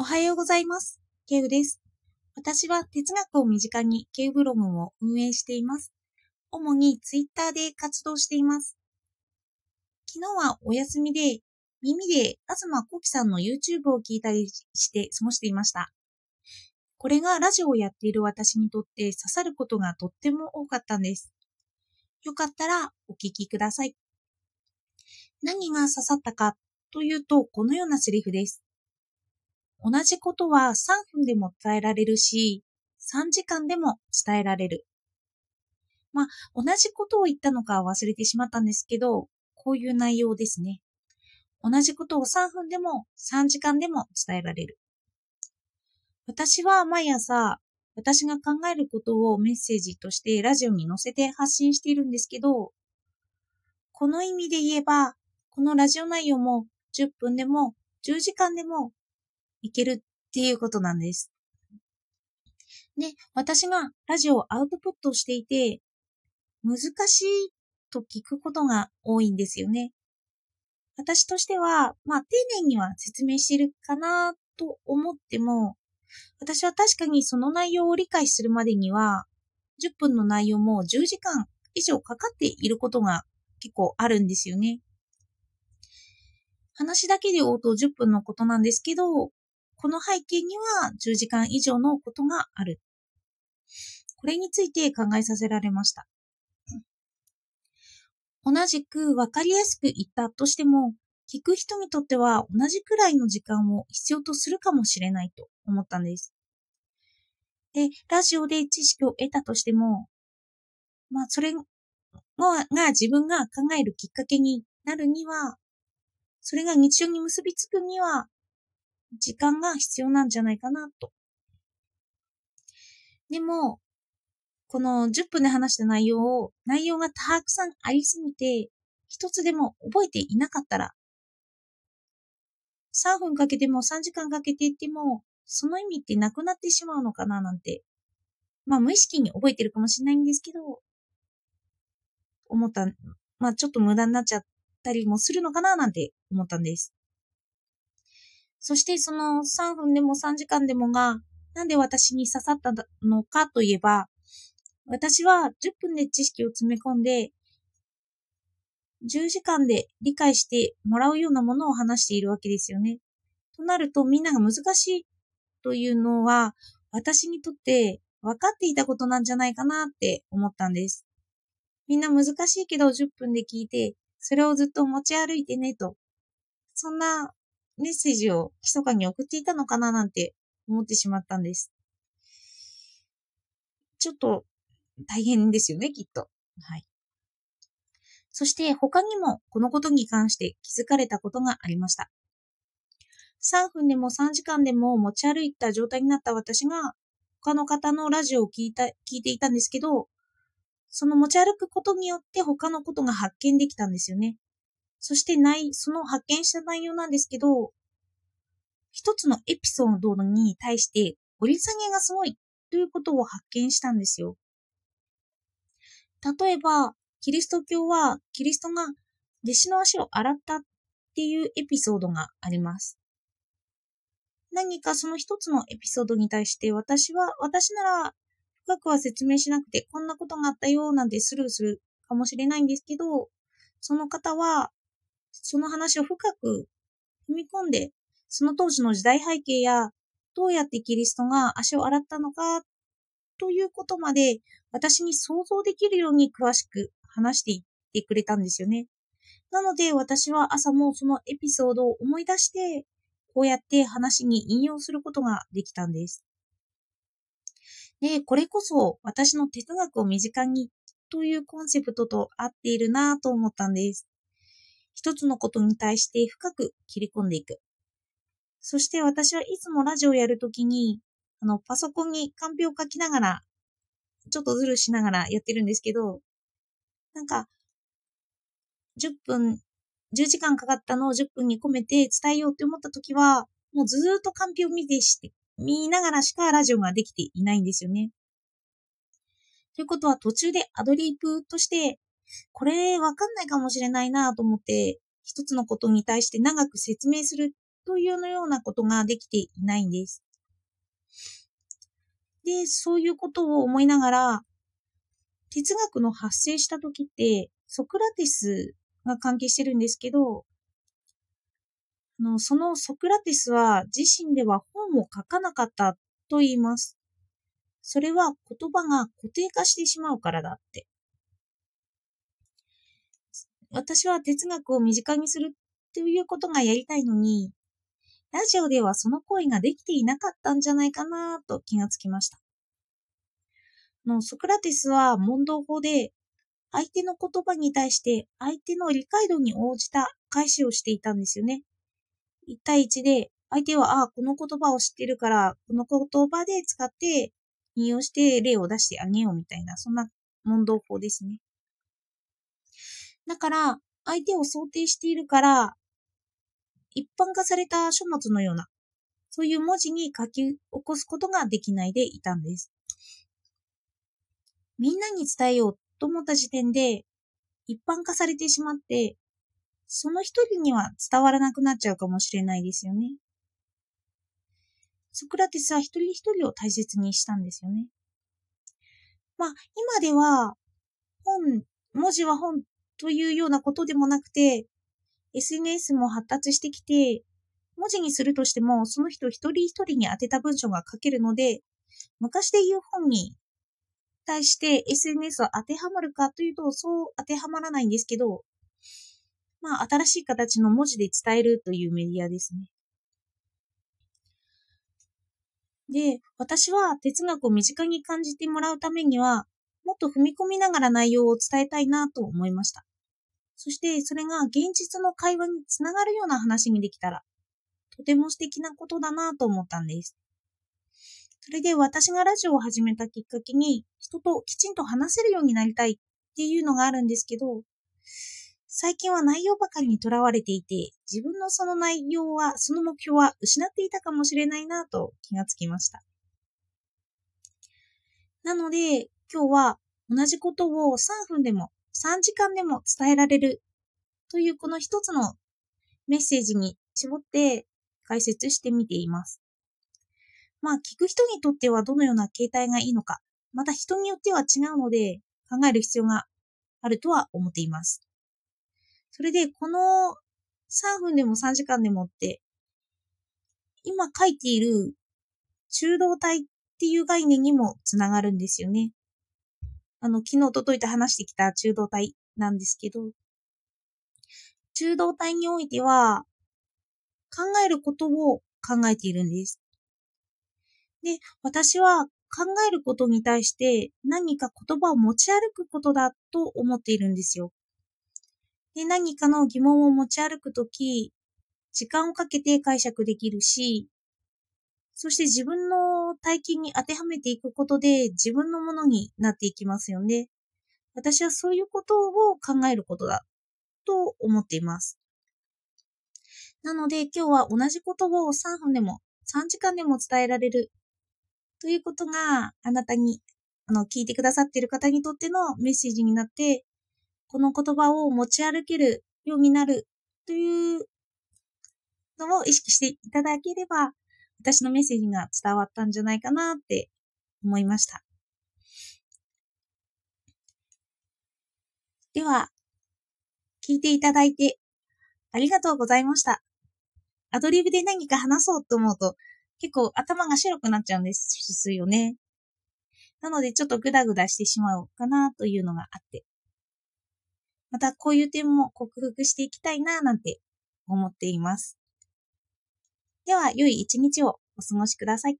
おはようございます。ケウです。私は哲学を身近にケウブログを運営しています。主にツイッターで活動しています。昨日はお休みで、耳で東幸輝さんの YouTube を聞いたりして過ごしていました。これがラジオをやっている私にとって刺さることがとっても多かったんです。よかったらお聞きください。何が刺さったかというと、このようなセリフです。同じことは3分でも伝えられるし、3時間でも伝えられる。まあ、同じことを言ったのか忘れてしまったんですけど、こういう内容ですね。同じことを3分でも3時間でも伝えられる。私は毎朝、私が考えることをメッセージとしてラジオに載せて発信しているんですけど、この意味で言えば、このラジオ内容も10分でも10時間でもいけるっていうことなんです。で、私がラジオをアウトプットしていて、難しいと聞くことが多いんですよね。私としては、まあ、丁寧には説明してるかなと思っても、私は確かにその内容を理解するまでには、10分の内容も10時間以上かかっていることが結構あるんですよね。話だけで言うと10分のことなんですけど、この背景には10時間以上のことがある。これについて考えさせられました。同じく分かりやすく言ったとしても、聞く人にとっては同じくらいの時間を必要とするかもしれないと思ったんです。で、ラジオで知識を得たとしても、まあ、それが自分が考えるきっかけになるには、それが日常に結びつくには、時間が必要なんじゃないかなと。でも、この10分で話した内容を、内容がたくさんありすぎて、一つでも覚えていなかったら、3分かけても3時間かけていっても、その意味ってなくなってしまうのかななんて。まあ無意識に覚えてるかもしれないんですけど、思った、まあちょっと無駄になっちゃったりもするのかななんて思ったんです。そしてその3分でも3時間でもが、なんで私に刺さったのかといえば、私は10分で知識を詰め込んで、10時間で理解してもらうようなものを話しているわけですよね。となるとみんなが難しいというのは、私にとって分かっていたことなんじゃないかなって思ったんです。みんな難しいけど10分で聞いて、それをずっと持ち歩いてねと。そんなメッセージを密かに送っていたのかななんて思ってしまったんです。ちょっと大変ですよね、きっと。はい。そして他にもこのことに関して気づかれたことがありました。3分でも3時間でも持ち歩いた状態になった私が他の方のラジオを聞いた、聞いていたんですけど、その持ち歩くことによって他のことが発見できたんですよね。そしてない、その発見した内容なんですけど、一つのエピソードに対して掘り下げがすごいということを発見したんですよ。例えば、キリスト教はキリストが弟子の足を洗ったっていうエピソードがあります。何かその一つのエピソードに対して私は、私なら深くは説明しなくてこんなことがあったよなんてスルーするかもしれないんですけど、その方はその話を深く踏み込んで、その当時の時代背景やどうやってキリストが足を洗ったのかということまで私に想像できるように詳しく話していってくれたんですよね。なので私は朝もそのエピソードを思い出して、こうやって話に引用することができたんです。で、これこそ私の哲学を身近にというコンセプトと合っているなぁと思ったんです。一つのことに対して深く切り込んでいく。そして私はいつもラジオをやるときに、あの、パソコンにカンペを書きながら、ちょっとズルしながらやってるんですけど、なんか、10分、10時間かかったのを10分に込めて伝えようって思ったときは、もうずーっとカンペを見てして、見ながらしかラジオができていないんですよね。ということは途中でアドリブとして、これわかんないかもしれないなと思って、一つのことに対して長く説明するというようなことができていないんです。で、そういうことを思いながら、哲学の発生した時って、ソクラテスが関係してるんですけど、あのそのソクラテスは自身では本を書かなかったと言います。それは言葉が固定化してしまうからだって。私は哲学を身近にするっていうことがやりたいのに、ラジオではその行為ができていなかったんじゃないかなと気がつきました。のソクラテスは問答法で相手の言葉に対して相手の理解度に応じた返しをしていたんですよね。1対1で相手は、ああ、この言葉を知ってるから、この言葉で使って引用して例を出してあげようみたいな、そんな問答法ですね。だから、相手を想定しているから、一般化された書物のような、そういう文字に書き起こすことができないでいたんです。みんなに伝えようと思った時点で、一般化されてしまって、その一人には伝わらなくなっちゃうかもしれないですよね。ソクラテスは一人一人を大切にしたんですよね。まあ、今では、本、文字は本というようなことでもなくて、SNS も発達してきて、文字にするとしても、その人一人一人に当てた文章が書けるので、昔で言う本に対して SNS は当てはまるかというと、そう当てはまらないんですけど、まあ、新しい形の文字で伝えるというメディアですね。で、私は哲学を身近に感じてもらうためには、もっと踏み込みながら内容を伝えたいなと思いました。そしてそれが現実の会話につながるような話にできたら、とても素敵なことだなと思ったんです。それで私がラジオを始めたきっかけに、人ときちんと話せるようになりたいっていうのがあるんですけど、最近は内容ばかりにとらわれていて、自分のその内容は、その目標は失っていたかもしれないなと気がつきました。なので、今日は同じことを3分でも3時間でも伝えられるというこの一つのメッセージに絞って解説してみています。まあ、聞く人にとってはどのような形態がいいのか、また人によっては違うので考える必要があるとは思っています。それで、この3分でも3時間でもって、今書いている中道体っていう概念にもつながるんですよね。あの、昨日届いて話してきた中道体なんですけど、中道体においては、考えることを考えているんです。で、私は考えることに対して何か言葉を持ち歩くことだと思っているんですよ。で、何かの疑問を持ち歩くとき、時間をかけて解釈できるし、そして自分の体験に当てはめていくことで自分のものになっていきますよね。私はそういうことを考えることだと思っています。なので今日は同じ言葉を3分でも3時間でも伝えられるということがあなたに、あの、聞いてくださっている方にとってのメッセージになってこの言葉を持ち歩けるようになるというのを意識していただければ、私のメッセージが伝わったんじゃないかなって思いました。では、聞いていただいてありがとうございました。アドリブで何か話そうと思うと結構頭が白くなっちゃうんですよね。なのでちょっとグダグダしてしまおうかなというのがあって。またこういう点も克服していきたいななんて思っています。では、良い一日をお過ごしください。